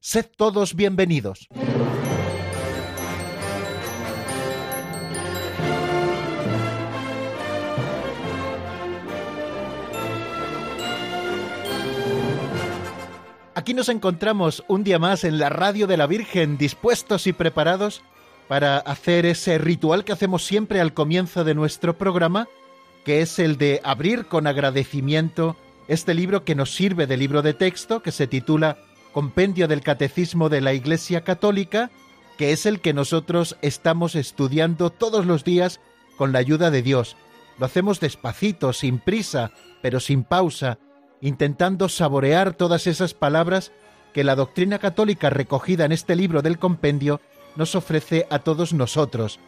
Sed todos bienvenidos. Aquí nos encontramos un día más en la radio de la Virgen, dispuestos y preparados para hacer ese ritual que hacemos siempre al comienzo de nuestro programa, que es el de abrir con agradecimiento este libro que nos sirve de libro de texto, que se titula Compendio del Catecismo de la Iglesia Católica, que es el que nosotros estamos estudiando todos los días con la ayuda de Dios. Lo hacemos despacito, sin prisa, pero sin pausa, intentando saborear todas esas palabras que la doctrina católica recogida en este libro del compendio nos ofrece a todos nosotros.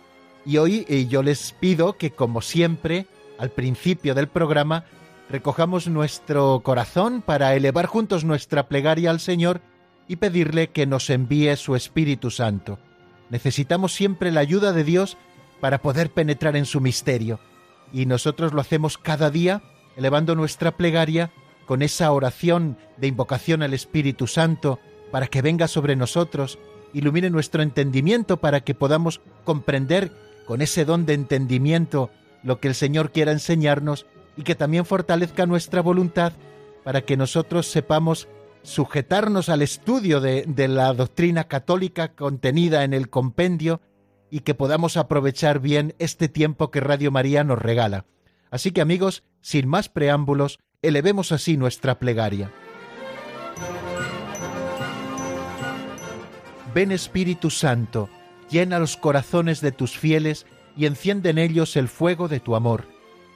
Y hoy eh, yo les pido que, como siempre, al principio del programa, recojamos nuestro corazón para elevar juntos nuestra plegaria al Señor y pedirle que nos envíe su Espíritu Santo. Necesitamos siempre la ayuda de Dios para poder penetrar en su misterio, y nosotros lo hacemos cada día elevando nuestra plegaria con esa oración de invocación al Espíritu Santo para que venga sobre nosotros, ilumine nuestro entendimiento para que podamos comprender con ese don de entendimiento lo que el Señor quiera enseñarnos y que también fortalezca nuestra voluntad para que nosotros sepamos sujetarnos al estudio de, de, la doctrina católica contenida en el compendio y que podamos aprovechar bien este tiempo que Radio María nos regala. Así que amigos, sin más preámbulos, Elevemos así nuestra plegaria. Ven Espíritu Santo, llena los corazones de tus fieles y enciende en ellos el fuego de tu amor.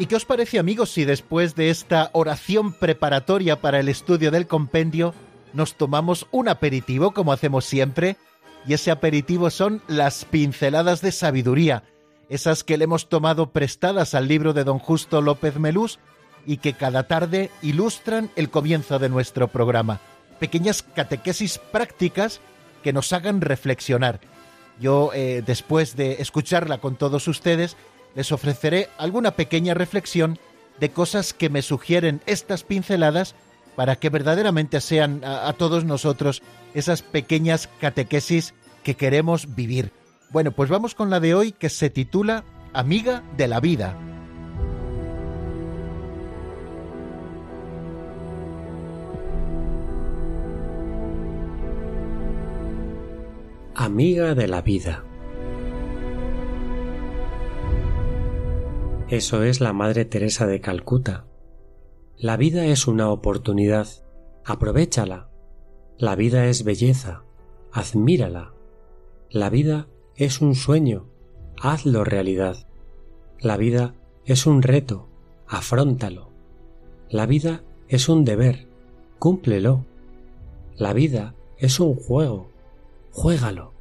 ¿Y qué os parece amigos si después de esta oración preparatoria para el estudio del compendio nos tomamos un aperitivo como hacemos siempre? Y ese aperitivo son las pinceladas de sabiduría, esas que le hemos tomado prestadas al libro de don Justo López Melús y que cada tarde ilustran el comienzo de nuestro programa. Pequeñas catequesis prácticas que nos hagan reflexionar. Yo, eh, después de escucharla con todos ustedes, les ofreceré alguna pequeña reflexión de cosas que me sugieren estas pinceladas para que verdaderamente sean a, todos nosotros esas pequeñas catequesis que queremos vivir. Bueno, pues vamos con la de hoy que se titula Amiga de la vida. Amiga de la vida. Eso es la Madre Teresa de Calcuta. La vida es una oportunidad, aprovechala. La vida es belleza, admírala. La vida es un sueño, hazlo realidad. La vida es un reto, afróntalo. La vida es un deber, cúmplelo. La vida es un juego, juégalo.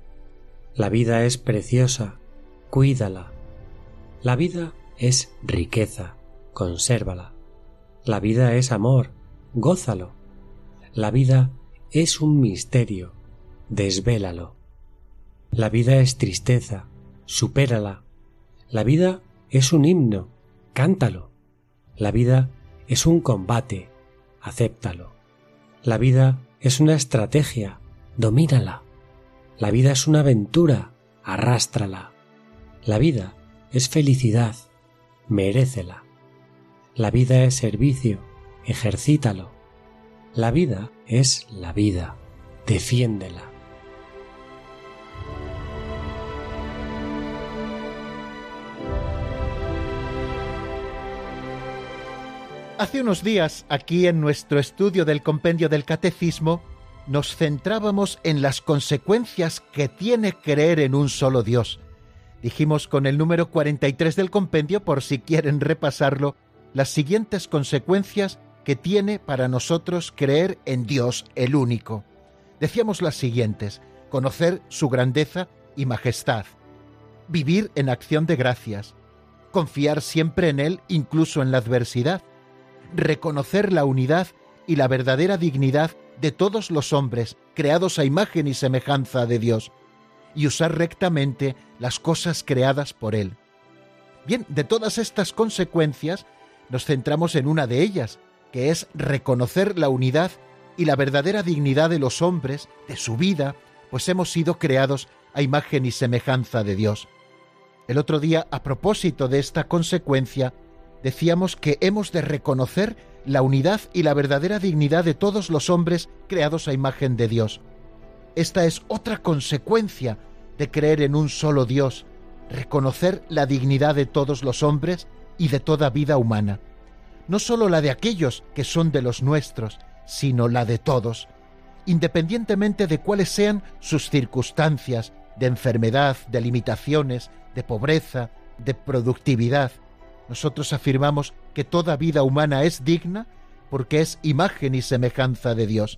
La vida es preciosa, cuídala. La vida es riqueza, consérvala. La vida es amor, gózalo. La vida es un misterio, desvélalo. La vida es tristeza, supérala. La vida es un himno, cántalo. La vida es un combate, acéptalo. La vida es una estrategia, domínala. La vida es una aventura, arrástrala. La vida es felicidad, merécela. La vida es servicio, ejercítalo. La vida es la vida, defiéndela. Hace unos días, aquí en nuestro estudio del compendio del Catecismo, nos centrábamos en las consecuencias que tiene creer en un solo Dios. Dijimos con el número 43 del compendio, por si quieren repasarlo, las siguientes consecuencias que tiene para nosotros creer en Dios el único. Decíamos las siguientes, conocer su grandeza y majestad, vivir en acción de gracias, confiar siempre en Él incluso en la adversidad, reconocer la unidad y la verdadera dignidad de todos los hombres creados a imagen y semejanza de Dios, y usar rectamente las cosas creadas por Él. Bien, de todas estas consecuencias nos centramos en una de ellas, que es reconocer la unidad y la verdadera dignidad de los hombres, de su vida, pues hemos sido creados a imagen y semejanza de Dios. El otro día, a propósito de esta consecuencia, decíamos que hemos de reconocer la unidad y la verdadera dignidad de todos los hombres creados a imagen de Dios. Esta es otra consecuencia de creer en un solo Dios, reconocer la dignidad de todos los hombres y de toda vida humana. No sólo la de aquellos que son de los nuestros, sino la de todos, independientemente de cuáles sean sus circunstancias de enfermedad, de limitaciones, de pobreza, de productividad, nosotros afirmamos que toda vida humana es digna porque es imagen y semejanza de Dios,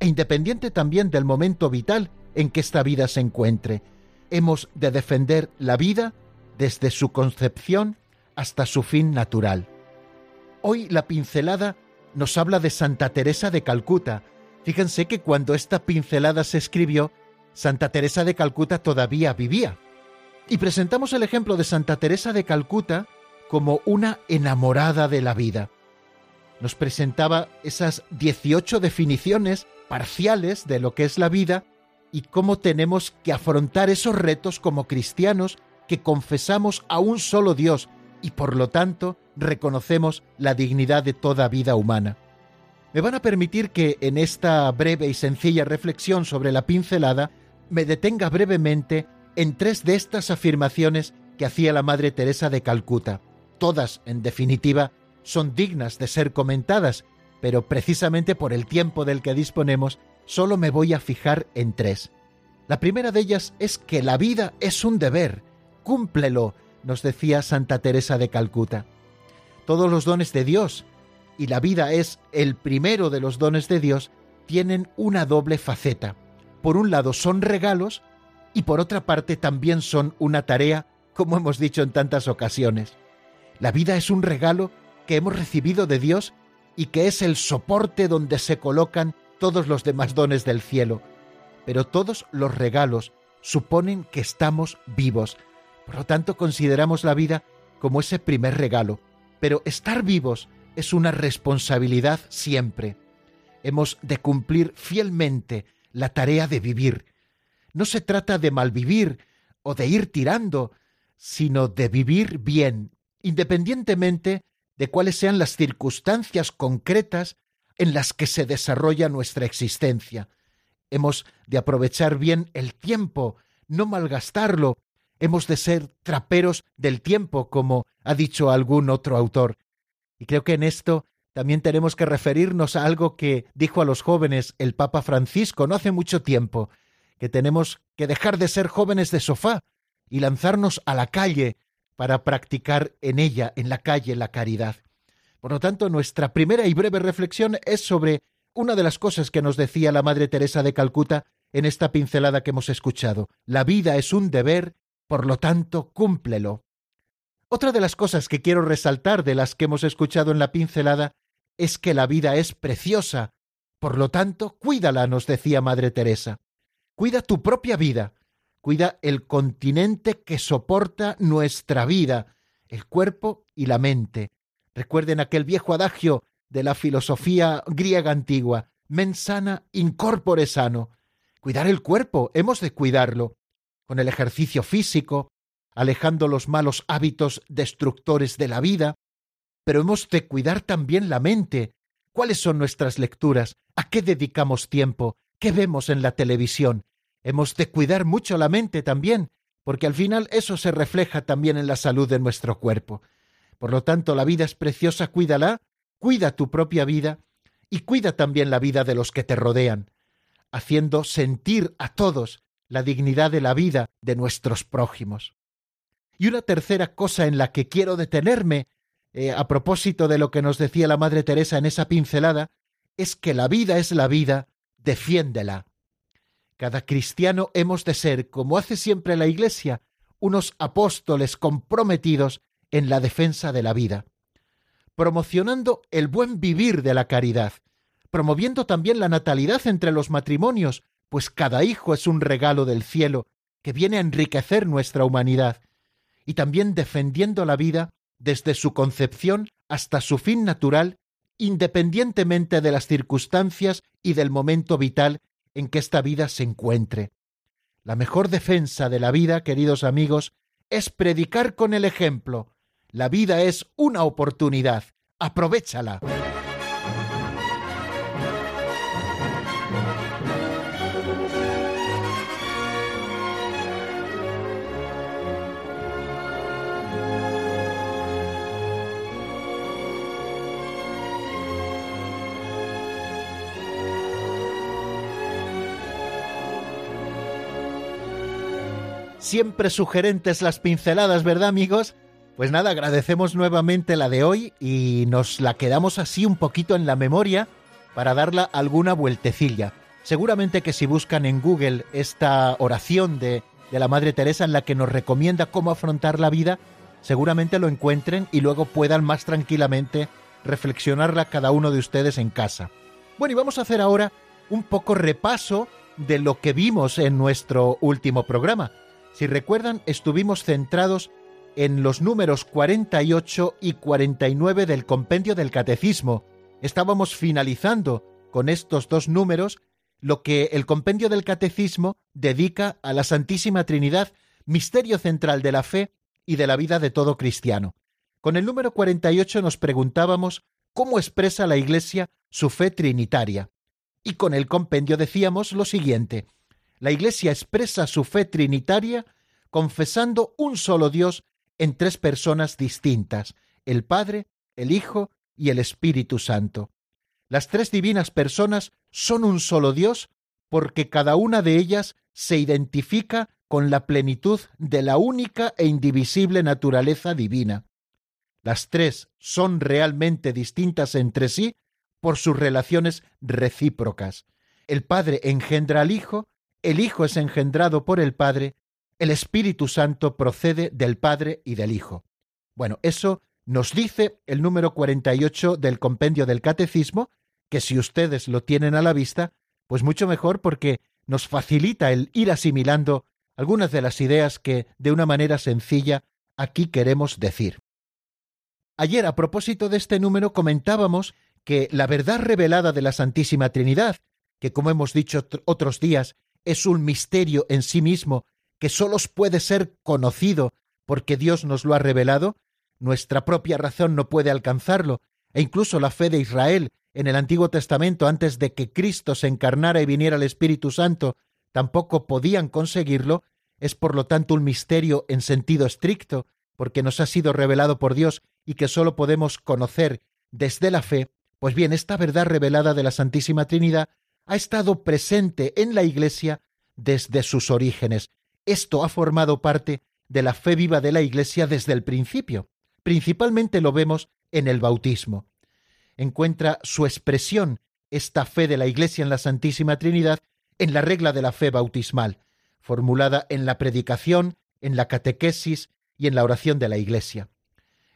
e independiente también del momento vital en que esta vida se encuentre, hemos de defender la vida desde su concepción hasta su fin natural. Hoy la pincelada nos habla de Santa Teresa de Calcuta. Fíjense que cuando esta pincelada se escribió, Santa Teresa de Calcuta todavía vivía. Y presentamos el ejemplo de Santa Teresa de Calcuta como una enamorada de la vida. Nos presentaba esas 18 definiciones parciales de lo que es la vida y cómo tenemos que afrontar esos retos como cristianos que confesamos a un solo Dios y por lo tanto reconocemos la dignidad de toda vida humana. Me van a permitir que en esta breve y sencilla reflexión sobre la pincelada me detenga brevemente en tres de estas afirmaciones que hacía la Madre Teresa de Calcuta todas, en definitiva, son dignas de ser comentadas, pero precisamente por el tiempo del que disponemos, solo me voy a fijar en tres. La primera de ellas es que la vida es un deber, cúmplelo, nos decía Santa Teresa de Calcuta. Todos los dones de Dios, y la vida es el primero de los dones de Dios, tienen una doble faceta. Por un lado son regalos y por otra parte también son una tarea, como hemos dicho en tantas ocasiones. La vida es un regalo que hemos recibido de Dios y que es el soporte donde se colocan todos los demás dones del cielo. Pero todos los regalos suponen que estamos vivos. Por lo tanto, consideramos la vida como ese primer regalo. Pero estar vivos es una responsabilidad siempre. Hemos de cumplir fielmente la tarea de vivir. No se trata de malvivir o de ir tirando, sino de vivir bien, independientemente de cuáles sean las circunstancias concretas en las que se desarrolla nuestra existencia. Hemos de aprovechar bien el tiempo, no malgastarlo. Hemos de ser traperos del tiempo, como ha dicho algún otro autor. Y creo que en esto también tenemos que referirnos a algo que dijo a los jóvenes el Papa Francisco no hace mucho tiempo, que tenemos que dejar de ser jóvenes de sofá y lanzarnos a la calle para practicar en ella, en la calle, la caridad. Por lo tanto, nuestra primera y breve reflexión es sobre una de las cosas que nos decía la Madre Teresa de Calcuta en esta pincelada que hemos escuchado. La vida es un deber, por lo tanto, cúmplelo. Otra de las cosas que quiero resaltar de las que hemos escuchado en la pincelada es que la vida es preciosa. Por lo tanto, cuídala, nos decía Madre Teresa. Cuida tu propia vida, cuida el continente que soporta nuestra vida, el cuerpo y la mente. Recuerden aquel viejo adagio de la filosofía griega antigua, mens sana incorpore sano. Cuidar el cuerpo, hemos de cuidarlo, con el ejercicio físico, alejando los malos hábitos destructores de la vida, pero hemos de cuidar también la mente. ¿Cuáles son nuestras lecturas? ¿A qué dedicamos tiempo? ¿Qué vemos en la televisión? Hemos de cuidar mucho la mente también, porque al final eso se refleja también en la salud de nuestro cuerpo. Por lo tanto, la vida es preciosa, cuídala, cuida tu propia vida y cuida también la vida de los que te rodean, haciendo sentir a todos la dignidad de la vida de nuestros prójimos. Y una tercera cosa en la que quiero detenerme, eh, a propósito de lo que nos decía la Madre Teresa en esa pincelada, es que la vida es la vida, defiéndela. Cada cristiano hemos de ser, como hace siempre la Iglesia, unos apóstoles comprometidos en la defensa de la vida, promocionando el buen vivir de la caridad, promoviendo también la natalidad entre los matrimonios, pues cada hijo es un regalo del cielo que viene a enriquecer nuestra humanidad, y también defendiendo la vida desde su concepción hasta su fin natural, independientemente de las circunstancias y del momento vital en que esta vida se encuentre. La mejor defensa de la vida, queridos amigos, es predicar con el ejemplo. La vida es una oportunidad. Aprovechala. Siempre sugerentes las pinceladas, ¿verdad amigos? Pues nada, agradecemos nuevamente la de hoy y nos la quedamos así un poquito en la memoria para darla alguna vueltecilla. Seguramente que si buscan en Google esta oración de, de la Madre Teresa en la que nos recomienda cómo afrontar la vida, seguramente lo encuentren y luego puedan más tranquilamente reflexionarla cada uno de ustedes en casa. Bueno, y vamos a hacer ahora un poco repaso de lo que vimos en nuestro último programa. Si recuerdan, estuvimos centrados en los números 48 y 49 del compendio del Catecismo. Estábamos finalizando con estos dos números lo que el compendio del Catecismo dedica a la Santísima Trinidad, misterio central de la fe y de la vida de todo cristiano. Con el número 48 nos preguntábamos cómo expresa la Iglesia su fe trinitaria. Y con el compendio decíamos lo siguiente, la Iglesia expresa su fe trinitaria confesando un solo Dios en tres personas distintas, el Padre, el Hijo y el Espíritu Santo. Las tres divinas personas son un solo Dios porque cada una de ellas se identifica con la plenitud de la única e indivisible naturaleza divina. Las tres son realmente distintas entre sí por sus relaciones recíprocas. El Padre engendra al Hijo el Hijo es engendrado por el Padre, el Espíritu Santo procede del Padre y del Hijo. Bueno, eso nos dice el número 48 del compendio del Catecismo, que si ustedes lo tienen a la vista, pues mucho mejor porque nos facilita el ir asimilando algunas de las ideas que, de una manera sencilla, aquí queremos decir. Ayer, a propósito de este número, comentábamos que la verdad revelada de la Santísima Trinidad, que como hemos dicho otros días, es un misterio en sí mismo que sólo puede ser conocido porque Dios nos lo ha revelado, nuestra propia razón no puede alcanzarlo, e incluso la fe de Israel en el Antiguo Testamento antes de que Cristo se encarnara y viniera el Espíritu Santo, tampoco podían conseguirlo, es por lo tanto un misterio en sentido estricto, porque nos ha sido revelado por Dios y que sólo podemos conocer desde la fe, pues bien, esta verdad revelada de la Santísima Trinidad ha estado presente en la Iglesia desde sus orígenes. Esto ha formado parte de la fe viva de la Iglesia desde el principio. Principalmente lo vemos en el bautismo. Encuentra su expresión esta fe de la Iglesia en la Santísima Trinidad en la regla de la fe bautismal, formulada en la predicación, en la catequesis y en la oración de la Iglesia.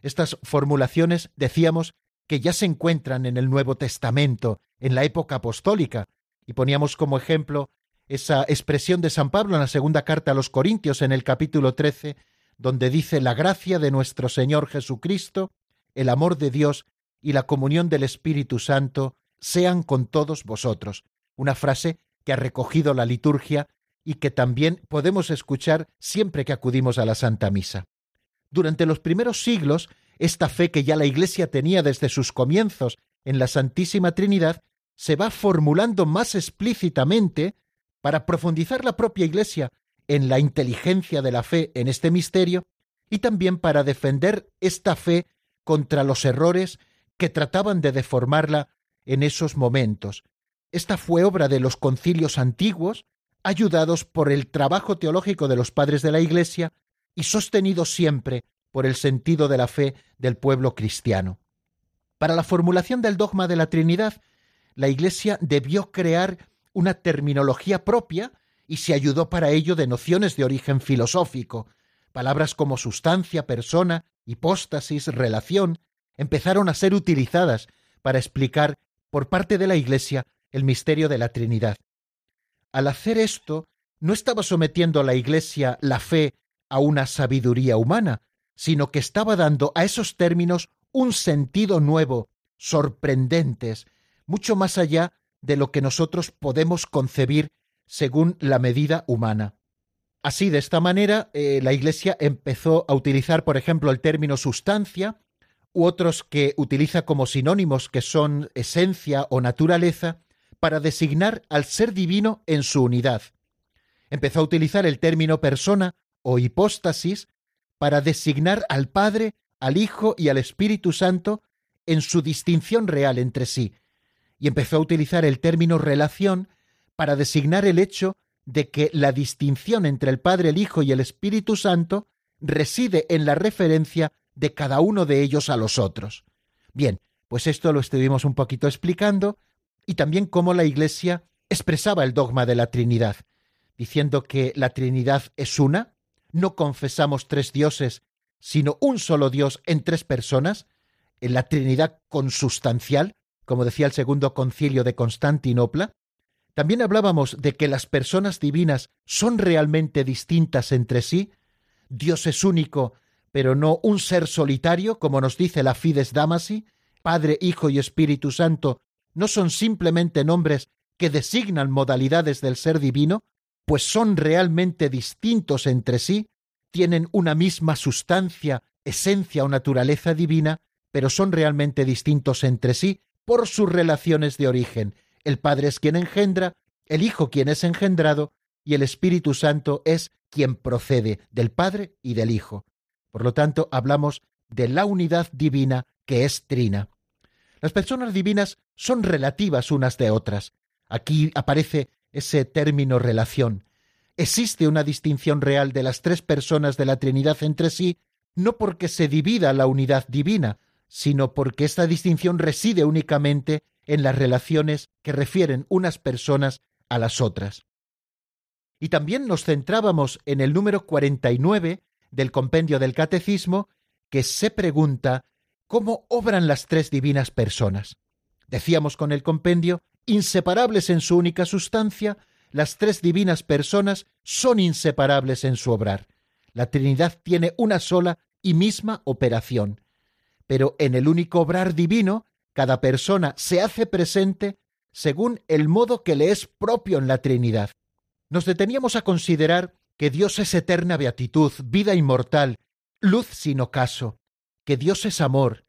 Estas formulaciones, decíamos, que ya se encuentran en el Nuevo Testamento, en la época apostólica, y poníamos como ejemplo esa expresión de San Pablo en la segunda carta a los Corintios en el capítulo 13, donde dice la gracia de nuestro Señor Jesucristo, el amor de Dios y la comunión del Espíritu Santo sean con todos vosotros. Una frase que ha recogido la liturgia y que también podemos escuchar siempre que acudimos a la Santa Misa. Durante los primeros siglos, esta fe que ya la Iglesia tenía desde sus comienzos en la Santísima Trinidad se va formulando más explícitamente para profundizar la propia Iglesia en la inteligencia de la fe en este misterio y también para defender esta fe contra los errores que trataban de deformarla en esos momentos. Esta fue obra de los concilios antiguos, ayudados por el trabajo teológico de los padres de la Iglesia y sostenido siempre por el sentido de la fe del pueblo cristiano. Para la formulación del dogma de la Trinidad, la Iglesia debió crear una terminología propia y se ayudó para ello de nociones de origen filosófico. Palabras como sustancia, persona, hipóstasis, relación, empezaron a ser utilizadas para explicar por parte de la Iglesia el misterio de la Trinidad. Al hacer esto, no estaba sometiendo a la Iglesia la fe a una sabiduría humana, sino que estaba dando a esos términos un sentido nuevo, sorprendentes, mucho más allá de lo que nosotros podemos concebir según la medida humana. Así, de esta manera, eh, la Iglesia empezó a utilizar, por ejemplo, el término sustancia, u otros que utiliza como sinónimos que son esencia o naturaleza, para designar al ser divino en su unidad. Empezó a utilizar el término persona o hipóstasis para designar al Padre, al Hijo y al Espíritu Santo en su distinción real entre sí, y empezó a utilizar el término relación para designar el hecho de que la distinción entre el Padre, el Hijo y el Espíritu Santo reside en la referencia de cada uno de ellos a los otros. Bien, pues esto lo estuvimos un poquito explicando y también cómo la Iglesia expresaba el dogma de la Trinidad, diciendo que la Trinidad es una, no confesamos tres dioses, sino un solo Dios en tres personas, en la Trinidad consustancial, como decía el segundo concilio de Constantinopla, también hablábamos de que las personas divinas son realmente distintas entre sí, Dios es único, pero no un ser solitario, como nos dice la Fides Damasi, Padre, Hijo y Espíritu Santo no son simplemente nombres que designan modalidades del ser divino, pues son realmente distintos entre sí, tienen una misma sustancia, esencia o naturaleza divina, pero son realmente distintos entre sí por sus relaciones de origen. El Padre es quien engendra, el Hijo quien es engendrado, y el Espíritu Santo es quien procede del Padre y del Hijo. Por lo tanto, hablamos de la unidad divina que es trina. Las personas divinas son relativas unas de otras. Aquí aparece ese término relación. Existe una distinción real de las tres personas de la Trinidad entre sí, no porque se divida la unidad divina, sino porque esta distinción reside únicamente en las relaciones que refieren unas personas a las otras. Y también nos centrábamos en el número 49 del compendio del Catecismo, que se pregunta cómo obran las tres divinas personas. Decíamos con el compendio, inseparables en su única sustancia, las tres divinas personas son inseparables en su obrar. La Trinidad tiene una sola y misma operación pero en el único obrar divino, cada persona se hace presente según el modo que le es propio en la Trinidad. Nos deteníamos a considerar que Dios es eterna beatitud, vida inmortal, luz sin ocaso, que Dios es amor,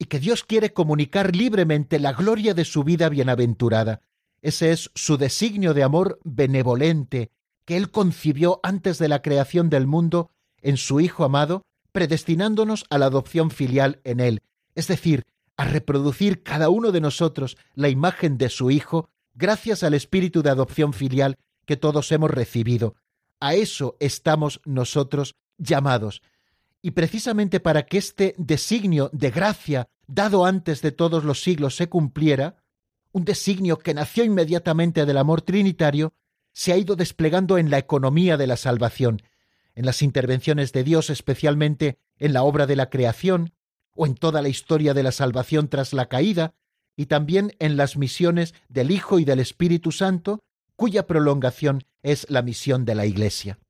y que Dios quiere comunicar libremente la gloria de su vida bienaventurada. Ese es su designio de amor benevolente, que Él concibió antes de la creación del mundo en su Hijo amado, predestinándonos a la adopción filial en Él, es decir, a reproducir cada uno de nosotros la imagen de su Hijo, gracias al espíritu de adopción filial que todos hemos recibido. A eso estamos nosotros llamados. Y precisamente para que este designio de gracia dado antes de todos los siglos se cumpliera, un designio que nació inmediatamente del amor trinitario, se ha ido desplegando en la economía de la salvación, en las intervenciones de Dios, especialmente en la obra de la creación, o en toda la historia de la salvación tras la caída, y también en las misiones del Hijo y del Espíritu Santo, cuya prolongación es la misión de la Iglesia.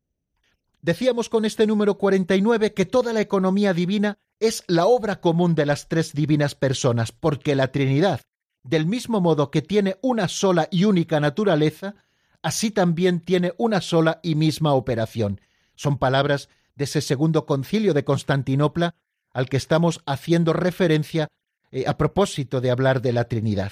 Decíamos con este número 49 que toda la economía divina es la obra común de las tres divinas personas, porque la Trinidad, del mismo modo que tiene una sola y única naturaleza, así también tiene una sola y misma operación. Son palabras de ese segundo concilio de Constantinopla al que estamos haciendo referencia eh, a propósito de hablar de la Trinidad.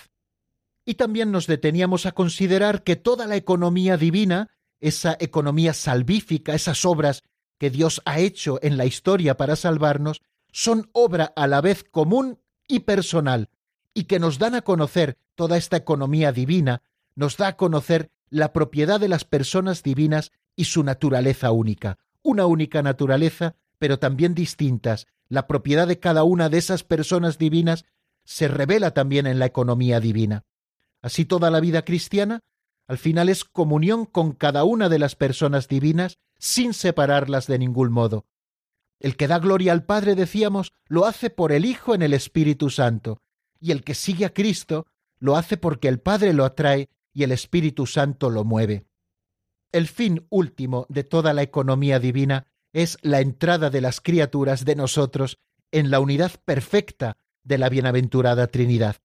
Y también nos deteníamos a considerar que toda la economía divina, esa economía salvífica, esas obras que Dios ha hecho en la historia para salvarnos, son obra a la vez común y personal, y que nos dan a conocer toda esta economía divina, nos da a conocer la propiedad de las personas divinas y su naturaleza única, una única naturaleza, pero también distintas. La propiedad de cada una de esas personas divinas se revela también en la economía divina. Así toda la vida cristiana, al final es comunión con cada una de las personas divinas sin separarlas de ningún modo. El que da gloria al Padre, decíamos, lo hace por el Hijo en el Espíritu Santo, y el que sigue a Cristo lo hace porque el Padre lo atrae y el Espíritu Santo lo mueve. El fin último de toda la economía divina es la entrada de las criaturas de nosotros en la unidad perfecta de la bienaventurada Trinidad.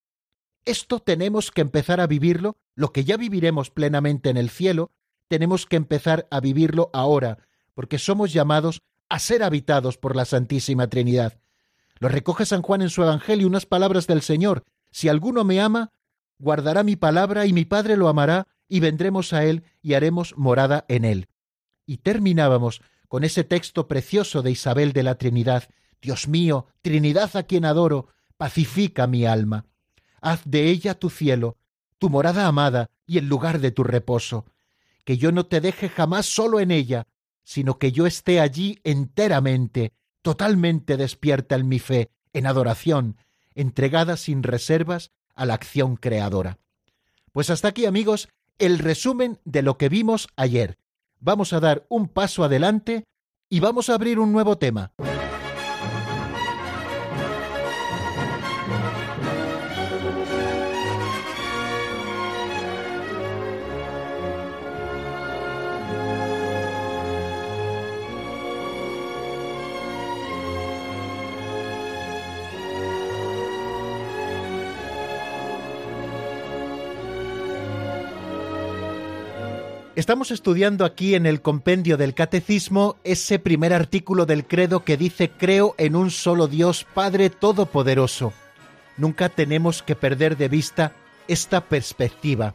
Esto tenemos que empezar a vivirlo, lo que ya viviremos plenamente en el cielo, tenemos que empezar a vivirlo ahora, porque somos llamados a ser habitados por la Santísima Trinidad. Lo recoge San Juan en su Evangelio unas palabras del Señor. Si alguno me ama, guardará mi palabra y mi Padre lo amará y vendremos a él y haremos morada en él. Y terminábamos con ese texto precioso de Isabel de la Trinidad. Dios mío, Trinidad a quien adoro, pacifica mi alma. Haz de ella tu cielo, tu morada amada y el lugar de tu reposo. Que yo no te deje jamás solo en ella, sino que yo esté allí enteramente, totalmente despierta en mi fe, en adoración, entregada sin reservas a la acción creadora. Pues hasta aquí, amigos, el resumen de lo que vimos ayer. Vamos a dar un paso adelante y vamos a abrir un nuevo tema. Estamos estudiando aquí en el compendio del Catecismo ese primer artículo del credo que dice creo en un solo Dios Padre Todopoderoso. Nunca tenemos que perder de vista esta perspectiva.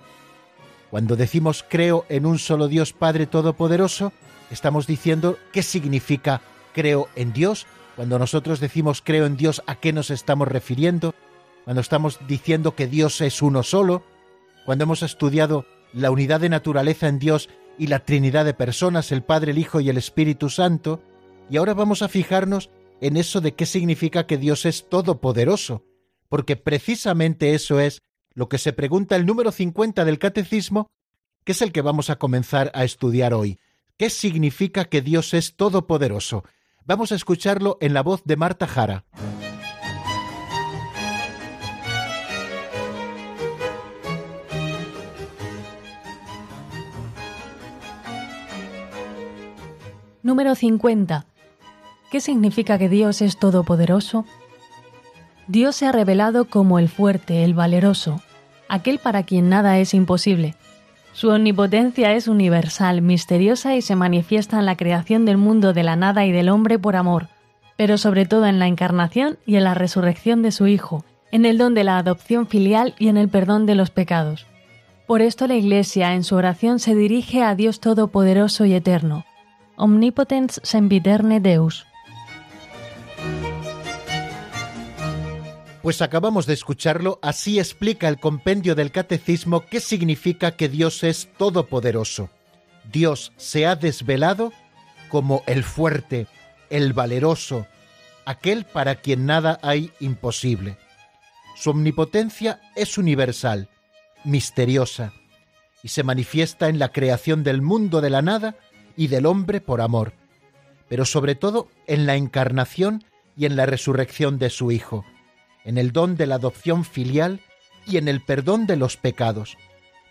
Cuando decimos creo en un solo Dios Padre Todopoderoso, estamos diciendo qué significa creo en Dios. Cuando nosotros decimos creo en Dios, ¿a qué nos estamos refiriendo? Cuando estamos diciendo que Dios es uno solo, cuando hemos estudiado la unidad de naturaleza en Dios y la Trinidad de personas, el Padre, el Hijo y el Espíritu Santo, y ahora vamos a fijarnos en eso de qué significa que Dios es todopoderoso, porque precisamente eso es lo que se pregunta el número 50 del Catecismo, que es el que vamos a comenzar a estudiar hoy. ¿Qué significa que Dios es todopoderoso? Vamos a escucharlo en la voz de Marta Jara. Número 50. ¿Qué significa que Dios es todopoderoso? Dios se ha revelado como el fuerte, el valeroso, aquel para quien nada es imposible. Su omnipotencia es universal, misteriosa y se manifiesta en la creación del mundo de la nada y del hombre por amor, pero sobre todo en la encarnación y en la resurrección de su Hijo, en el don de la adopción filial y en el perdón de los pecados. Por esto la Iglesia en su oración se dirige a Dios Todopoderoso y Eterno, Omnipotens sempiterne Deus. Pues acabamos de escucharlo, así explica el compendio del catecismo qué significa que Dios es todopoderoso. Dios se ha desvelado como el fuerte, el valeroso, aquel para quien nada hay imposible. Su omnipotencia es universal, misteriosa, y se manifiesta en la creación del mundo de la nada y del hombre por amor, pero sobre todo en la encarnación y en la resurrección de su Hijo, en el don de la adopción filial y en el perdón de los pecados.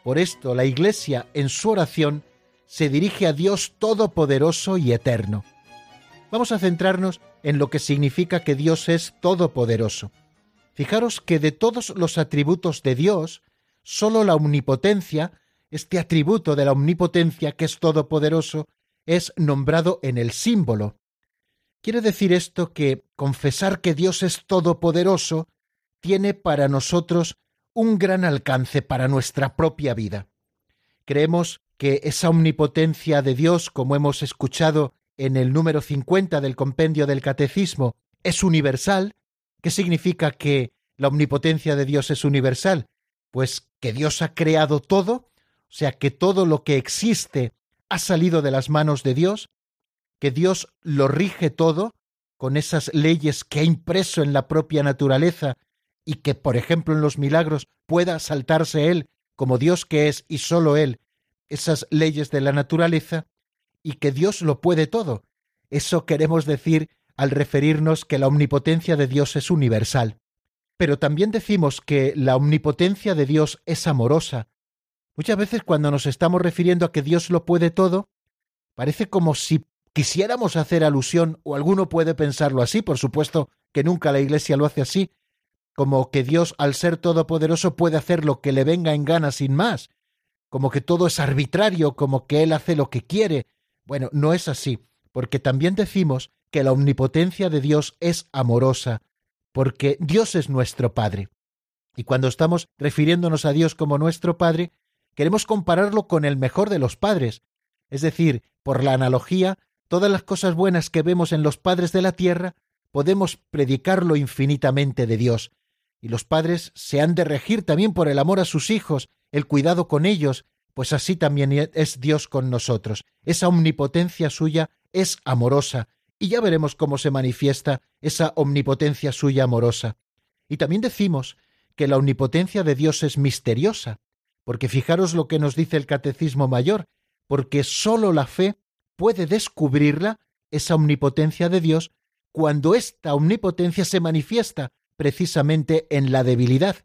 Por esto la Iglesia en su oración se dirige a Dios Todopoderoso y Eterno. Vamos a centrarnos en lo que significa que Dios es todopoderoso. Fijaros que de todos los atributos de Dios, sólo la omnipotencia este atributo de la omnipotencia que es todopoderoso es nombrado en el símbolo. Quiere decir esto que confesar que Dios es todopoderoso tiene para nosotros un gran alcance para nuestra propia vida. Creemos que esa omnipotencia de Dios, como hemos escuchado en el número 50 del compendio del Catecismo, es universal. ¿Qué significa que la omnipotencia de Dios es universal? Pues que Dios ha creado todo, o sea que todo lo que existe ha salido de las manos de Dios, que Dios lo rige todo con esas leyes que ha impreso en la propia naturaleza y que, por ejemplo, en los milagros pueda saltarse Él, como Dios que es y sólo Él, esas leyes de la naturaleza, y que Dios lo puede todo. Eso queremos decir al referirnos que la omnipotencia de Dios es universal. Pero también decimos que la omnipotencia de Dios es amorosa. Muchas veces cuando nos estamos refiriendo a que Dios lo puede todo, parece como si quisiéramos hacer alusión, o alguno puede pensarlo así, por supuesto que nunca la Iglesia lo hace así, como que Dios, al ser todopoderoso, puede hacer lo que le venga en gana sin más, como que todo es arbitrario, como que Él hace lo que quiere. Bueno, no es así, porque también decimos que la omnipotencia de Dios es amorosa, porque Dios es nuestro Padre. Y cuando estamos refiriéndonos a Dios como nuestro Padre, queremos compararlo con el mejor de los padres. Es decir, por la analogía, todas las cosas buenas que vemos en los padres de la tierra, podemos predicarlo infinitamente de Dios. Y los padres se han de regir también por el amor a sus hijos, el cuidado con ellos, pues así también es Dios con nosotros. Esa omnipotencia suya es amorosa, y ya veremos cómo se manifiesta esa omnipotencia suya amorosa. Y también decimos que la omnipotencia de Dios es misteriosa, porque fijaros lo que nos dice el Catecismo Mayor, porque sólo la fe puede descubrirla, esa omnipotencia de Dios, cuando esta omnipotencia se manifiesta precisamente en la debilidad,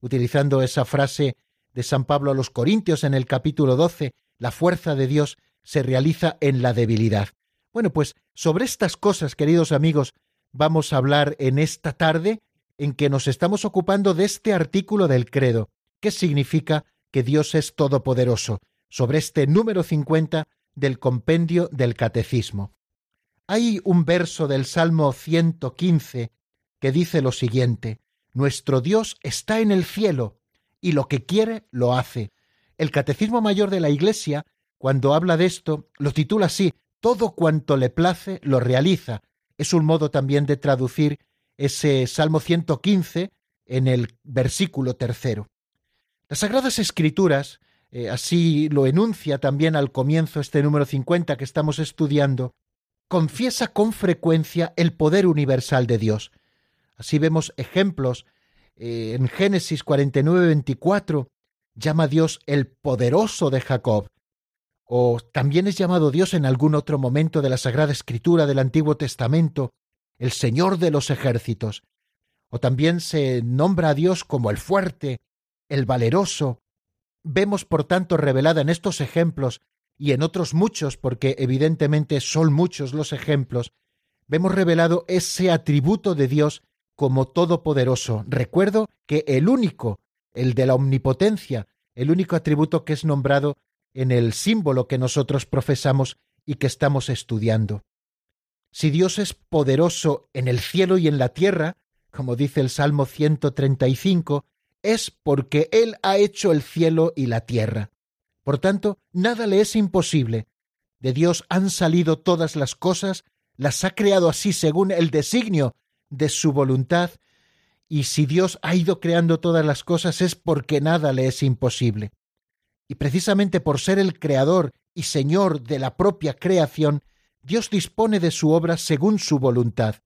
utilizando esa frase de San Pablo a los Corintios en el capítulo 12, la fuerza de Dios se realiza en la debilidad. Bueno, pues sobre estas cosas, queridos amigos, vamos a hablar en esta tarde en que nos estamos ocupando de este artículo del credo, que significa que Dios es todopoderoso, sobre este número 50 del compendio del Catecismo. Hay un verso del Salmo 115 que dice lo siguiente, Nuestro Dios está en el cielo, y lo que quiere lo hace. El Catecismo Mayor de la Iglesia, cuando habla de esto, lo titula así, todo cuanto le place lo realiza. Es un modo también de traducir ese Salmo 115 en el versículo tercero. Las Sagradas Escrituras, eh, así lo enuncia también al comienzo este número 50 que estamos estudiando, confiesa con frecuencia el poder universal de Dios. Así vemos ejemplos eh, en Génesis 49, 24, llama a Dios el poderoso de Jacob, o también es llamado Dios en algún otro momento de la Sagrada Escritura del Antiguo Testamento, el Señor de los ejércitos, o también se nombra a Dios como el fuerte, el valeroso. Vemos, por tanto, revelada en estos ejemplos y en otros muchos, porque evidentemente son muchos los ejemplos, vemos revelado ese atributo de Dios como todopoderoso. Recuerdo que el único, el de la omnipotencia, el único atributo que es nombrado en el símbolo que nosotros profesamos y que estamos estudiando. Si Dios es poderoso en el cielo y en la tierra, como dice el Salmo 135, es porque Él ha hecho el cielo y la tierra. Por tanto, nada le es imposible. De Dios han salido todas las cosas, las ha creado así según el designio de su voluntad, y si Dios ha ido creando todas las cosas es porque nada le es imposible y precisamente por ser el creador y señor de la propia creación, Dios dispone de su obra según su voluntad.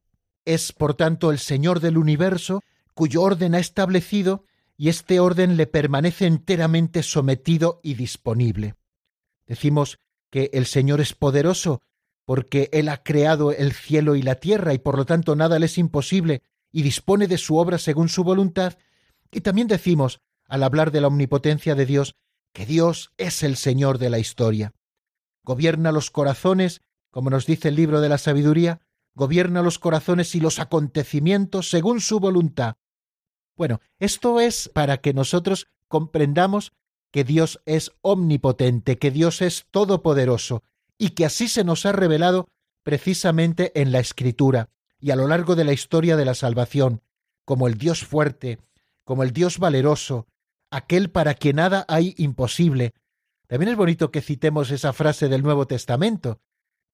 Es, por tanto, el Señor del universo, cuyo orden ha establecido, y este orden le permanece enteramente sometido y disponible. Decimos que el Señor es poderoso porque Él ha creado el cielo y la tierra y por lo tanto nada le es imposible y dispone de su obra según su voluntad, y también decimos, al hablar de la omnipotencia de Dios, que Dios es el Señor de la historia. Gobierna los corazones, como nos dice el libro de la sabiduría, gobierna los corazones y los acontecimientos según su voluntad. Bueno, esto es para que nosotros comprendamos que Dios es omnipotente, que Dios es todopoderoso, y que así se nos ha revelado precisamente en la Escritura y a lo largo de la historia de la salvación, como el Dios fuerte, como el Dios valeroso, aquel para quien nada hay imposible. También es bonito que citemos esa frase del Nuevo Testamento.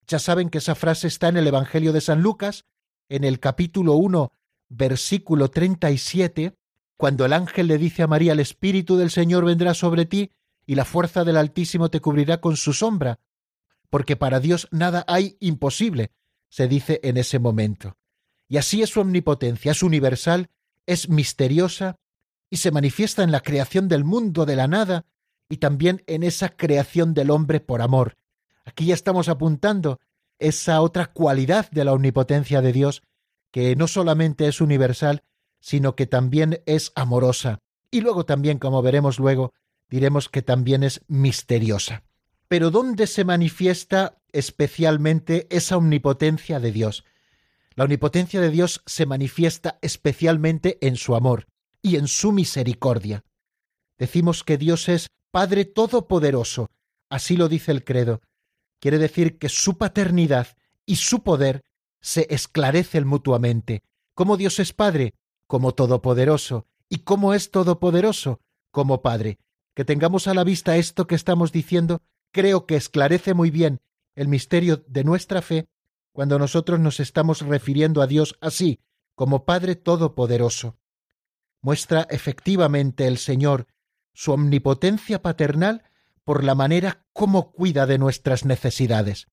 Ya saben que esa frase está en el Evangelio de San Lucas, en el capítulo 1, versículo 37, cuando el ángel le dice a María, el Espíritu del Señor vendrá sobre ti y la fuerza del Altísimo te cubrirá con su sombra, porque para Dios nada hay imposible, se dice en ese momento. Y así es su omnipotencia, es universal, es misteriosa y se manifiesta en la creación del mundo de la nada y también en esa creación del hombre por amor. Aquí ya estamos apuntando esa otra cualidad de la omnipotencia de Dios, que no solamente es universal, sino que también es amorosa. Y luego también, como veremos luego, diremos que también es misteriosa. Pero ¿dónde se manifiesta especialmente esa omnipotencia de Dios? La omnipotencia de Dios se manifiesta especialmente en su amor y en su misericordia. Decimos que Dios es Padre Todopoderoso, así lo dice el credo. Quiere decir que su paternidad y su poder se esclarecen mutuamente. ¿Cómo Dios es Padre? como Todopoderoso. ¿Y cómo es Todopoderoso? Como Padre. Que tengamos a la vista esto que estamos diciendo, creo que esclarece muy bien el misterio de nuestra fe cuando nosotros nos estamos refiriendo a Dios así, como Padre Todopoderoso. Muestra efectivamente el Señor su omnipotencia paternal por la manera como cuida de nuestras necesidades.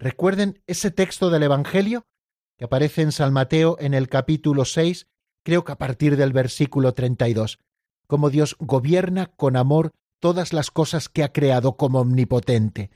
Recuerden ese texto del Evangelio que aparece en San Mateo en el capítulo 6, creo que a partir del versículo 32, cómo Dios gobierna con amor todas las cosas que ha creado como omnipotente.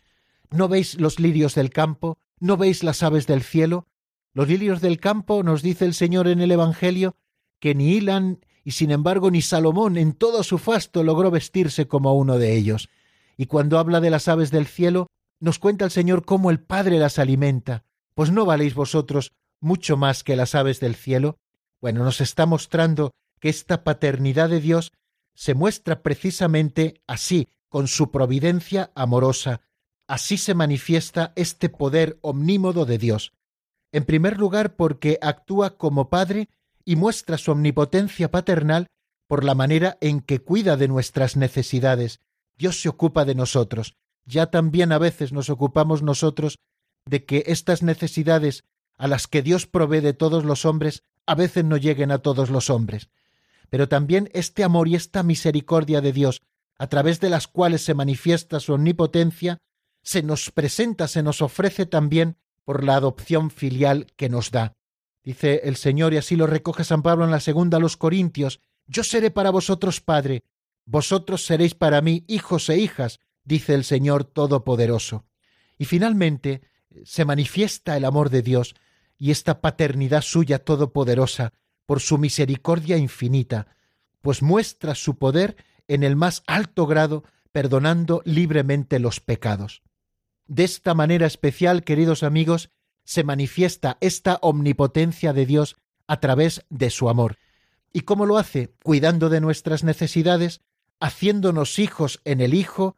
¿No veis los lirios del campo? ¿No veis las aves del cielo? Los lirios del campo, nos dice el Señor en el Evangelio, que ni hilan, y sin embargo ni Salomón en todo su fasto logró vestirse como uno de ellos. Y cuando habla de las aves del cielo, nos cuenta el Señor cómo el Padre las alimenta. Pues no valéis vosotros mucho más que las aves del cielo. Bueno, nos está mostrando que esta paternidad de Dios se muestra precisamente así, con su providencia amorosa. Así se manifiesta este poder omnímodo de Dios. En primer lugar, porque actúa como Padre y muestra su omnipotencia paternal por la manera en que cuida de nuestras necesidades. Dios se ocupa de nosotros. Ya también a veces nos ocupamos nosotros de que estas necesidades a las que Dios provee de todos los hombres a veces no lleguen a todos los hombres. Pero también este amor y esta misericordia de Dios, a través de las cuales se manifiesta su omnipotencia, se nos presenta, se nos ofrece también por la adopción filial que nos da. Dice el Señor, y así lo recoge San Pablo en la segunda a los Corintios, Yo seré para vosotros Padre, vosotros seréis para mí hijos e hijas, dice el Señor Todopoderoso. Y finalmente se manifiesta el amor de Dios y esta paternidad suya todopoderosa por su misericordia infinita, pues muestra su poder en el más alto grado, perdonando libremente los pecados. De esta manera especial, queridos amigos, se manifiesta esta omnipotencia de Dios a través de su amor. ¿Y cómo lo hace? Cuidando de nuestras necesidades, haciéndonos hijos en el Hijo,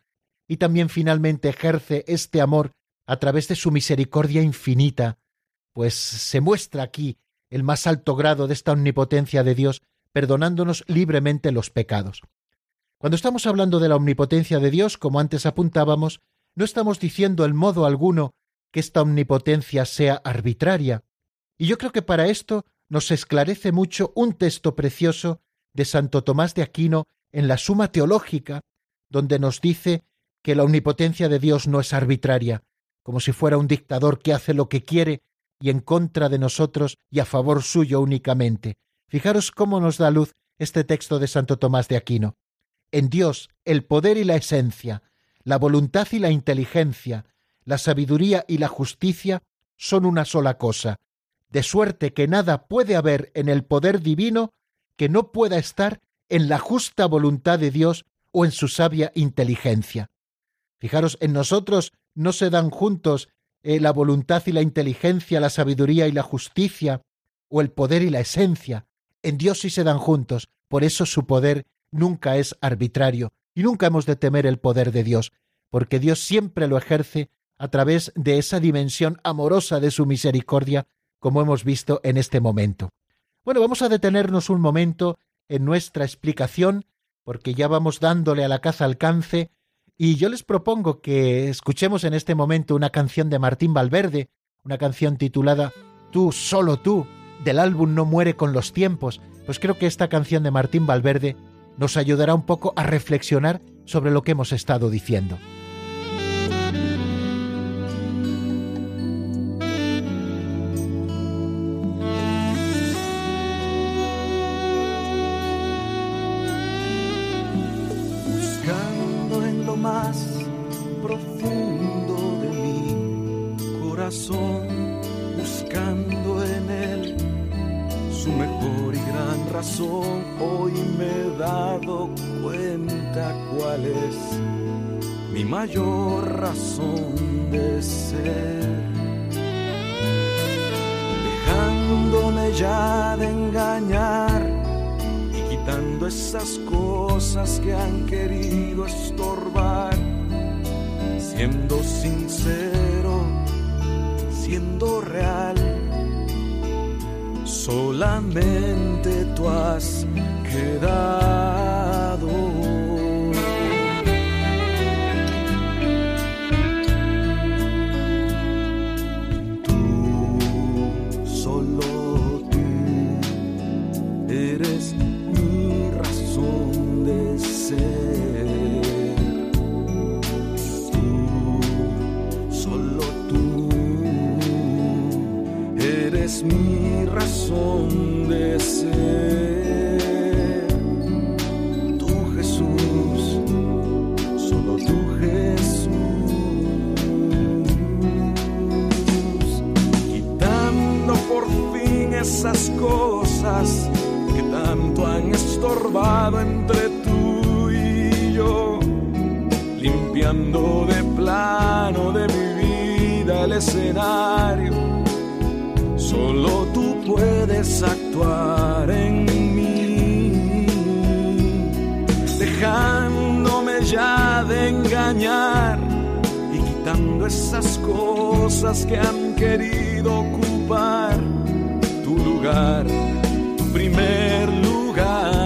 y también finalmente ejerce este amor a través de su misericordia infinita, pues se muestra aquí el más alto grado de esta omnipotencia de Dios, perdonándonos libremente los pecados. Cuando estamos hablando de la omnipotencia de Dios, como antes apuntábamos, no estamos diciendo en modo alguno que esta omnipotencia sea arbitraria. Y yo creo que para esto nos esclarece mucho un texto precioso de Santo Tomás de Aquino en la Suma Teológica, donde nos dice que la omnipotencia de Dios no es arbitraria, como si fuera un dictador que hace lo que quiere y en contra de nosotros y a favor suyo únicamente. Fijaros cómo nos da luz este texto de Santo Tomás de Aquino. En Dios el poder y la esencia, la voluntad y la inteligencia, la sabiduría y la justicia son una sola cosa, de suerte que nada puede haber en el poder divino que no pueda estar en la justa voluntad de Dios o en su sabia inteligencia. Fijaros, en nosotros no se dan juntos eh, la voluntad y la inteligencia, la sabiduría y la justicia, o el poder y la esencia. En Dios sí se dan juntos, por eso su poder nunca es arbitrario, y nunca hemos de temer el poder de Dios, porque Dios siempre lo ejerce a través de esa dimensión amorosa de su misericordia, como hemos visto en este momento. Bueno, vamos a detenernos un momento en nuestra explicación, porque ya vamos dándole a la caza alcance, y yo les propongo que escuchemos en este momento una canción de Martín Valverde, una canción titulada Tú, solo tú, del álbum No muere con los tiempos, pues creo que esta canción de Martín Valverde nos ayudará un poco a reflexionar sobre lo que hemos estado diciendo. Buscando en él su mejor y gran razón, hoy me he dado cuenta cuál es mi mayor razón de ser. Dejándome ya de engañar y quitando esas cosas que han querido estorbar, siendo sincero, siendo real solamente tú has quedado. De plano de mi vida el escenario. Solo tú puedes actuar en mí, dejándome ya de engañar y quitando esas cosas que han querido ocupar tu lugar, tu primer lugar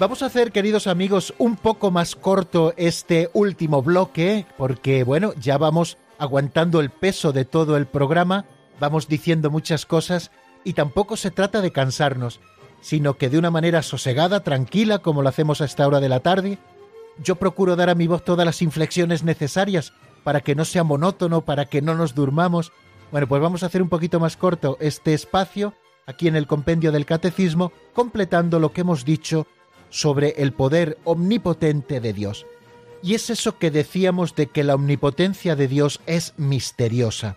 Vamos a hacer, queridos amigos, un poco más corto este último bloque, porque bueno, ya vamos aguantando el peso de todo el programa, vamos diciendo muchas cosas y tampoco se trata de cansarnos, sino que de una manera sosegada, tranquila, como lo hacemos a esta hora de la tarde, yo procuro dar a mi voz todas las inflexiones necesarias para que no sea monótono, para que no nos durmamos. Bueno, pues vamos a hacer un poquito más corto este espacio aquí en el compendio del catecismo, completando lo que hemos dicho sobre el poder omnipotente de Dios. Y es eso que decíamos de que la omnipotencia de Dios es misteriosa.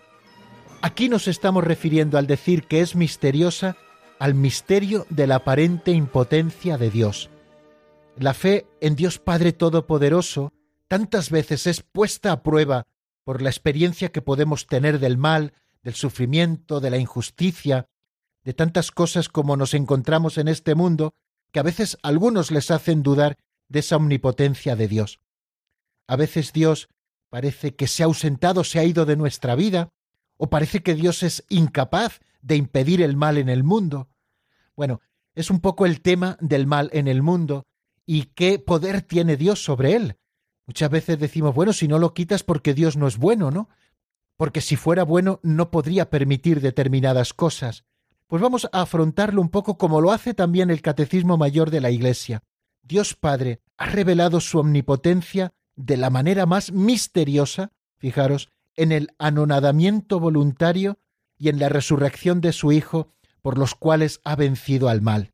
Aquí nos estamos refiriendo al decir que es misteriosa al misterio de la aparente impotencia de Dios. La fe en Dios Padre Todopoderoso, tantas veces es puesta a prueba por la experiencia que podemos tener del mal, del sufrimiento, de la injusticia, de tantas cosas como nos encontramos en este mundo, que a veces algunos les hacen dudar de esa omnipotencia de Dios. A veces Dios parece que se ha ausentado, se ha ido de nuestra vida, o parece que Dios es incapaz de impedir el mal en el mundo. Bueno, es un poco el tema del mal en el mundo y qué poder tiene Dios sobre él. Muchas veces decimos, bueno, si no lo quitas porque Dios no es bueno, ¿no? Porque si fuera bueno no podría permitir determinadas cosas. Pues vamos a afrontarlo un poco como lo hace también el Catecismo Mayor de la Iglesia. Dios Padre ha revelado su omnipotencia de la manera más misteriosa, fijaros, en el anonadamiento voluntario y en la resurrección de su Hijo, por los cuales ha vencido al mal.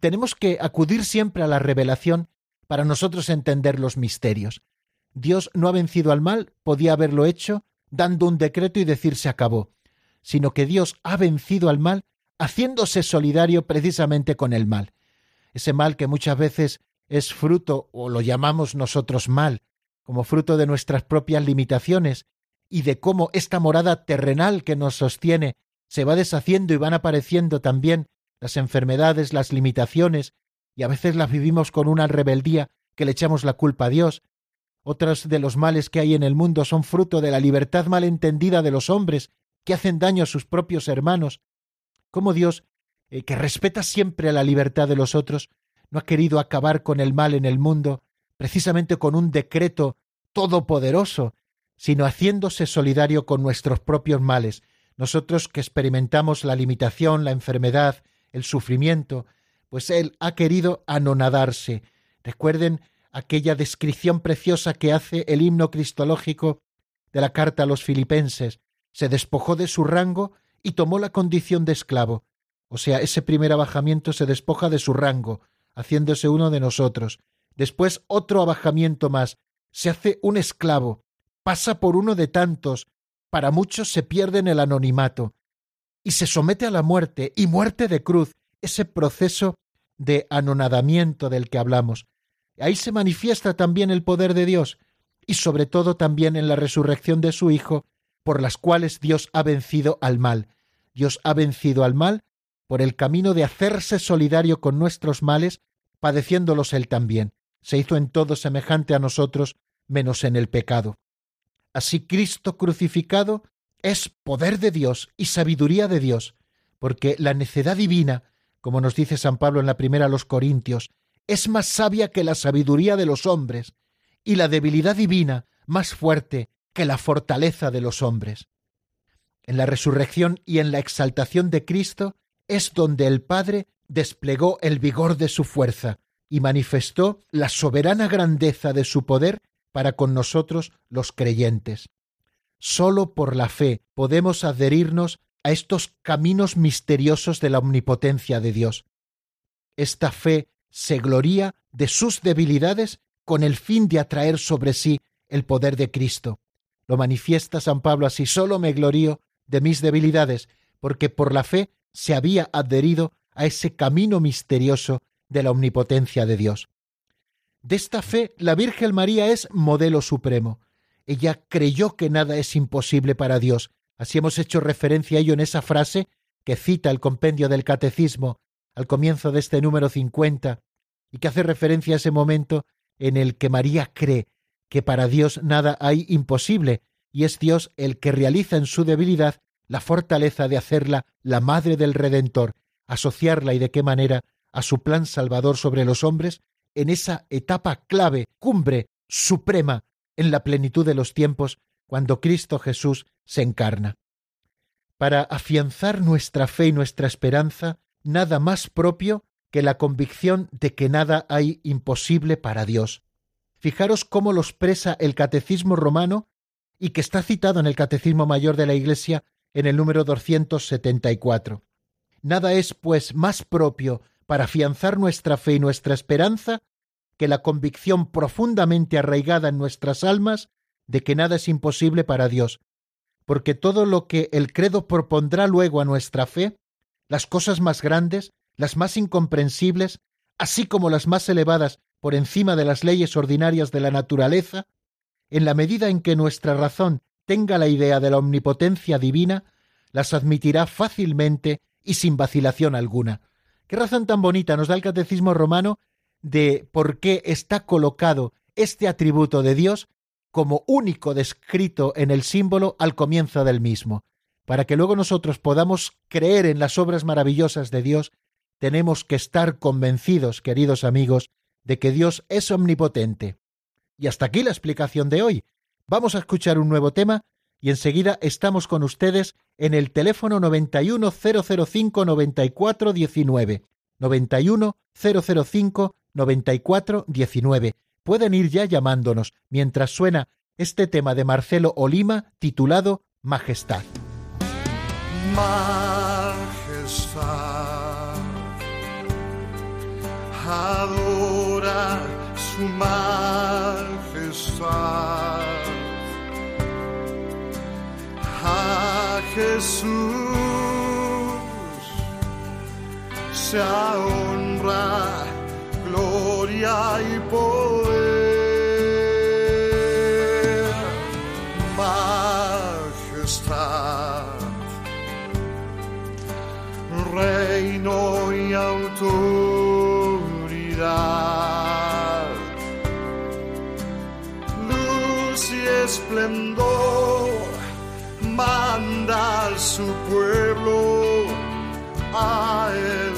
Tenemos que acudir siempre a la revelación para nosotros entender los misterios. Dios no ha vencido al mal, podía haberlo hecho dando un decreto y decir se acabó, sino que Dios ha vencido al mal haciéndose solidario precisamente con el mal. Ese mal que muchas veces es fruto, o lo llamamos nosotros mal, como fruto de nuestras propias limitaciones y de cómo esta morada terrenal que nos sostiene se va deshaciendo y van apareciendo también las enfermedades, las limitaciones, y a veces las vivimos con una rebeldía que le echamos la culpa a Dios. Otros de los males que hay en el mundo son fruto de la libertad malentendida de los hombres que hacen daño a sus propios hermanos. Como Dios, eh, que respeta siempre la libertad de los otros, no ha querido acabar con el mal en el mundo precisamente con un decreto todopoderoso, sino haciéndose solidario con nuestros propios males, nosotros que experimentamos la limitación, la enfermedad, el sufrimiento, pues Él ha querido anonadarse. Recuerden aquella descripción preciosa que hace el himno cristológico de la carta a los filipenses. Se despojó de su rango y tomó la condición de esclavo. O sea, ese primer abajamiento se despoja de su rango, haciéndose uno de nosotros. Después otro abajamiento más. Se hace un esclavo. Pasa por uno de tantos. Para muchos se pierde en el anonimato. Y se somete a la muerte, y muerte de cruz, ese proceso de anonadamiento del que hablamos. Ahí se manifiesta también el poder de Dios, y sobre todo también en la resurrección de su Hijo, por las cuales Dios ha vencido al mal. Dios ha vencido al mal por el camino de hacerse solidario con nuestros males, padeciéndolos él también se hizo en todo semejante a nosotros, menos en el pecado. Así Cristo crucificado es poder de Dios y sabiduría de Dios, porque la necedad divina, como nos dice San Pablo en la primera a los Corintios, es más sabia que la sabiduría de los hombres, y la debilidad divina más fuerte que la fortaleza de los hombres. En la resurrección y en la exaltación de Cristo es donde el Padre desplegó el vigor de su fuerza, y manifestó la soberana grandeza de su poder para con nosotros los creyentes. Sólo por la fe podemos adherirnos a estos caminos misteriosos de la omnipotencia de Dios. Esta fe se gloría de sus debilidades con el fin de atraer sobre sí el poder de Cristo. Lo manifiesta San Pablo así, solo me glorío de mis debilidades, porque por la fe se había adherido a ese camino misterioso de la omnipotencia de Dios. De esta fe, la Virgen María es modelo supremo. Ella creyó que nada es imposible para Dios. Así hemos hecho referencia a ello en esa frase que cita el compendio del Catecismo al comienzo de este número 50 y que hace referencia a ese momento en el que María cree que para Dios nada hay imposible y es Dios el que realiza en su debilidad la fortaleza de hacerla la madre del Redentor, asociarla y de qué manera a su plan salvador sobre los hombres en esa etapa clave, cumbre, suprema, en la plenitud de los tiempos, cuando Cristo Jesús se encarna. Para afianzar nuestra fe y nuestra esperanza, nada más propio que la convicción de que nada hay imposible para Dios. Fijaros cómo lo expresa el Catecismo romano y que está citado en el Catecismo Mayor de la Iglesia en el número 274. Nada es, pues, más propio para afianzar nuestra fe y nuestra esperanza que la convicción profundamente arraigada en nuestras almas de que nada es imposible para Dios, porque todo lo que el credo propondrá luego a nuestra fe, las cosas más grandes, las más incomprensibles, así como las más elevadas por encima de las leyes ordinarias de la naturaleza, en la medida en que nuestra razón tenga la idea de la omnipotencia divina, las admitirá fácilmente y sin vacilación alguna. Qué razón tan bonita nos da el catecismo romano de por qué está colocado este atributo de Dios como único descrito en el símbolo al comienzo del mismo. Para que luego nosotros podamos creer en las obras maravillosas de Dios, tenemos que estar convencidos, queridos amigos, de que Dios es omnipotente. Y hasta aquí la explicación de hoy. Vamos a escuchar un nuevo tema y enseguida estamos con ustedes en el teléfono 91005 9419. 91005 9419. Pueden ir ya llamándonos mientras suena este tema de Marcelo Olima titulado Majestad. Majestad, su majestad. A Jesús sea honra, gloria y poder. Majestad, reino y autoridad, esplendor, manda a su pueblo a él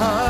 heart.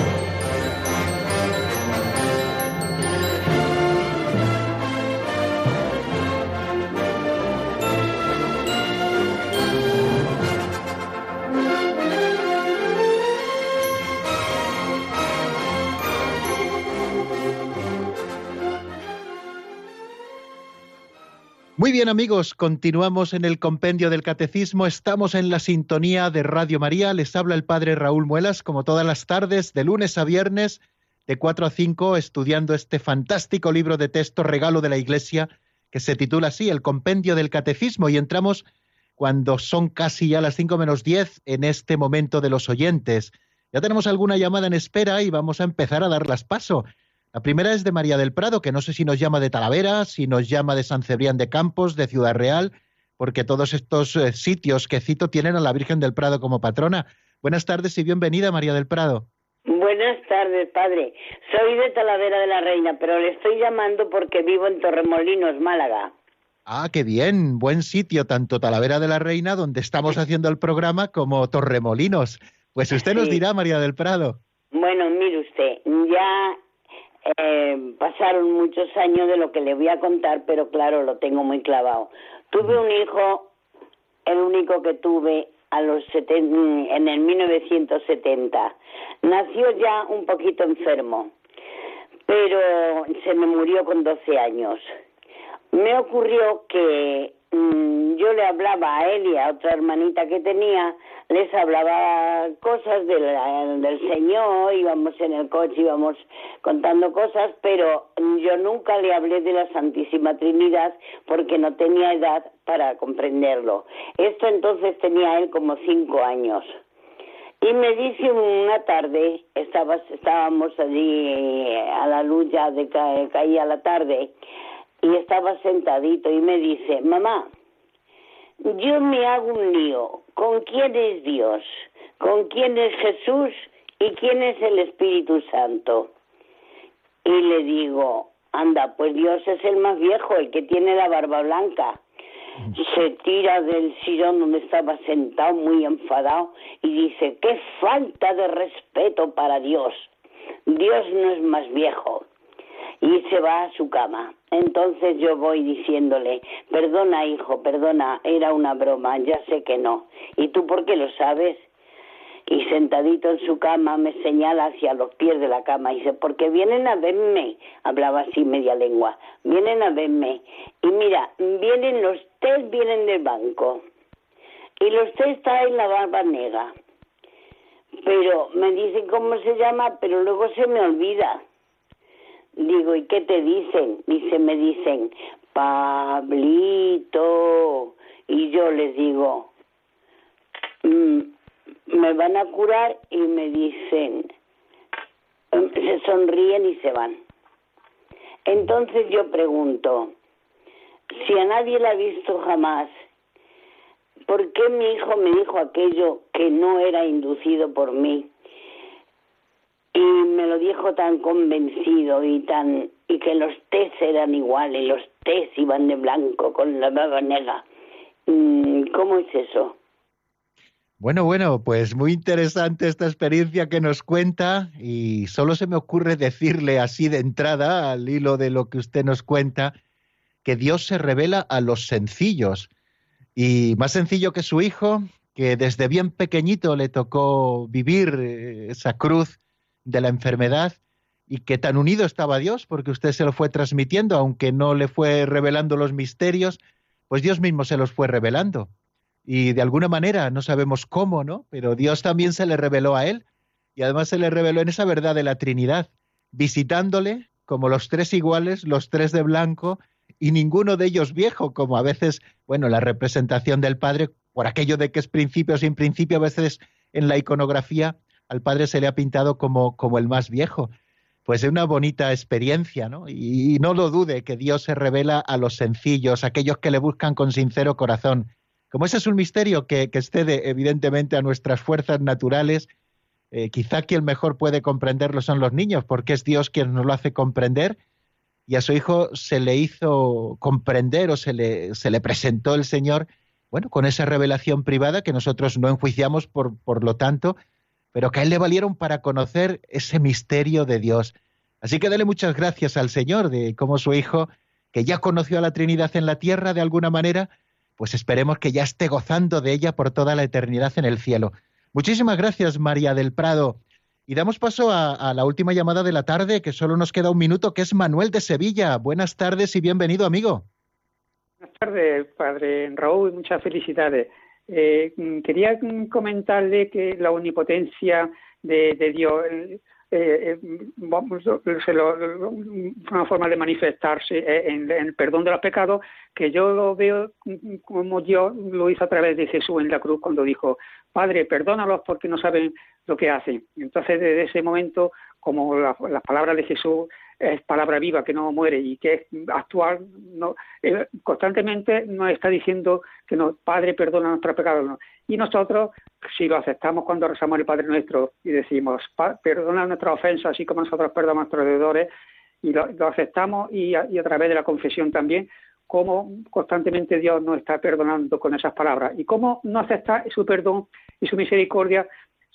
Muy bien amigos, continuamos en el compendio del catecismo, estamos en la sintonía de Radio María, les habla el padre Raúl Muelas, como todas las tardes, de lunes a viernes, de 4 a 5, estudiando este fantástico libro de texto, regalo de la Iglesia, que se titula así, el compendio del catecismo, y entramos cuando son casi ya las 5 menos 10 en este momento de los oyentes. Ya tenemos alguna llamada en espera y vamos a empezar a darlas paso. La primera es de María del Prado, que no sé si nos llama de Talavera, si nos llama de San Cebrián de Campos, de Ciudad Real, porque todos estos eh, sitios que cito tienen a la Virgen del Prado como patrona. Buenas tardes y bienvenida, María del Prado. Buenas tardes, padre. Soy de Talavera de la Reina, pero le estoy llamando porque vivo en Torremolinos, Málaga. Ah, qué bien, buen sitio, tanto Talavera de la Reina, donde estamos haciendo el programa, como Torremolinos. Pues usted nos dirá, María del Prado. Bueno, mire usted, ya eh, pasaron muchos años de lo que le voy a contar, pero claro, lo tengo muy clavado. Tuve un hijo, el único que tuve a los en el 1970. Nació ya un poquito enfermo, pero se me murió con 12 años. Me ocurrió que mm, yo le hablaba a él y a otra hermanita que tenía les hablaba cosas del, Señor, íbamos en el coche, íbamos contando cosas, pero yo nunca le hablé de la Santísima Trinidad porque no tenía edad para comprenderlo. Esto entonces tenía él como cinco años. Y me dice una tarde, estábamos allí a la luz ya de caía la tarde, y estaba sentadito y me dice, mamá, yo me hago un lío. ¿Con quién es Dios? ¿Con quién es Jesús? ¿Y quién es el Espíritu Santo? Y le digo, anda, pues Dios es el más viejo, el que tiene la barba blanca. Se tira del sillón donde estaba sentado muy enfadado y dice, qué falta de respeto para Dios. Dios no es más viejo y se va a su cama. Entonces yo voy diciéndole, perdona hijo, perdona, era una broma, ya sé que no. ¿Y tú por qué lo sabes? Y sentadito en su cama me señala hacia los pies de la cama y dice, porque vienen a verme, hablaba así media lengua, vienen a verme. Y mira, vienen los tres, vienen del banco. Y los tres está en la barba negra. Pero me dicen cómo se llama, pero luego se me olvida. Digo, ¿y qué te dicen? Dice, me dicen, Pablito. Y yo les digo, mm, me van a curar y me dicen, mm, se sonríen y se van. Entonces yo pregunto, si a nadie la ha visto jamás, ¿por qué mi hijo me dijo aquello que no era inducido por mí? Y me lo dijo tan convencido y tan y que los tés eran iguales, los tés iban de blanco con la baba negra. Mm, ¿Cómo es eso? Bueno, bueno, pues muy interesante esta experiencia que nos cuenta y solo se me ocurre decirle así de entrada, al hilo de lo que usted nos cuenta, que Dios se revela a los sencillos y más sencillo que su hijo, que desde bien pequeñito le tocó vivir eh, esa cruz de la enfermedad y que tan unido estaba Dios, porque usted se lo fue transmitiendo, aunque no le fue revelando los misterios, pues Dios mismo se los fue revelando. Y de alguna manera, no sabemos cómo, ¿no? Pero Dios también se le reveló a él, y además se le reveló en esa verdad de la Trinidad, visitándole como los tres iguales, los tres de blanco, y ninguno de ellos viejo, como a veces, bueno, la representación del Padre, por aquello de que es principio sin principio, a veces en la iconografía al padre se le ha pintado como, como el más viejo. Pues es una bonita experiencia, ¿no? Y, no lo dude que Dios se revela a los sencillos, a aquellos que le buscan con sincero corazón. Como ese es un misterio que, excede evidentemente a nuestras fuerzas naturales, eh, quizá quien mejor puede comprenderlo son los niños, porque es Dios quien nos lo hace comprender y a su hijo se le hizo comprender o se le, se le presentó el Señor, bueno, con esa revelación privada que nosotros no enjuiciamos, por, por lo tanto, pero que a él le valieron para conocer ese misterio de Dios. Así que dale muchas gracias al Señor de cómo su Hijo, que ya conoció a la Trinidad en la tierra de alguna manera, pues esperemos que ya esté gozando de ella por toda la eternidad en el cielo. Muchísimas gracias, María del Prado. Y damos paso a, la última llamada de la tarde, que solo nos queda un minuto, que es Manuel de Sevilla. Buenas tardes y bienvenido, amigo. Buenas tardes, padre Raúl, muchas felicidades. Eh, quería comentarle que la omnipotencia de, Dios eh, eh, una forma de manifestarse en, el perdón de los pecados que yo lo veo como Dios lo hizo a través de Jesús en la cruz cuando dijo Padre perdónalos porque no saben lo que hacen entonces desde ese momento como las palabras de Jesús es palabra viva que no muere y que es actual, no, eh, constantemente nos está diciendo que nos, Padre perdona nuestros pecados. Y nosotros, si lo aceptamos cuando rezamos el Padre Nuestro y decimos, perdona nuestras ofensas, así como nosotros perdonamos a nuestros deudores, y lo, aceptamos y a, través de la confesión también, cómo constantemente Dios nos está perdonando con esas palabras y cómo no acepta su perdón y su misericordia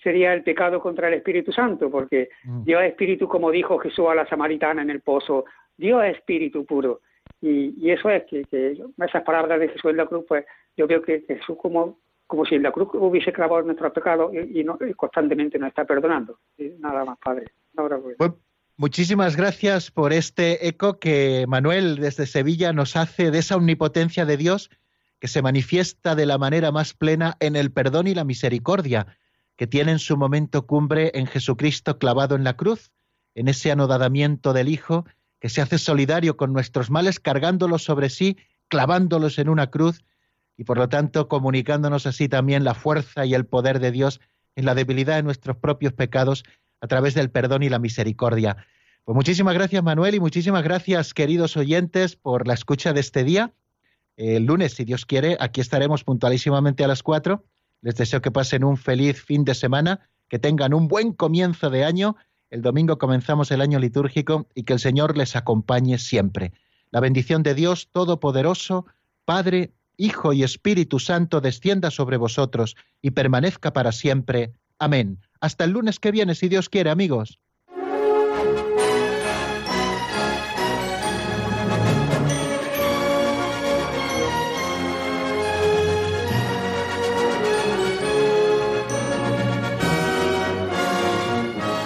sería el pecado contra el Espíritu Santo, porque mm. Dios es espíritu, como dijo Jesús a la samaritana en el pozo, Dios es espíritu puro. Y, eso es que, esas palabras de Jesús en la cruz, pues yo veo que Jesús como, como si en la cruz hubiese clavado nuestros pecados y, no, constantemente nos está perdonando. nada más, Padre. Pues, muchísimas gracias por este eco que Manuel desde Sevilla nos hace de esa omnipotencia de Dios que se manifiesta de la manera más plena en el perdón y la misericordia que tienen su momento cumbre en Jesucristo clavado en la cruz, en ese anodadamiento del Hijo, que se hace solidario con nuestros males, cargándolos sobre sí, clavándolos en una cruz, y por lo tanto comunicándonos así también la fuerza y el poder de Dios en la debilidad de nuestros propios pecados a través del perdón y la misericordia. Pues muchísimas gracias Manuel y muchísimas gracias queridos oyentes por la escucha de este día. El lunes, si Dios quiere, aquí estaremos puntualísimamente a las cuatro les deseo que pasen un feliz fin de semana, que tengan un buen comienzo de año. El domingo comenzamos el año litúrgico y que el Señor les acompañe siempre. La bendición de Dios Todopoderoso, Padre, Hijo y Espíritu Santo descienda sobre vosotros y permanezca para siempre. Amén. Hasta el lunes que viene, si Dios quiere, amigos.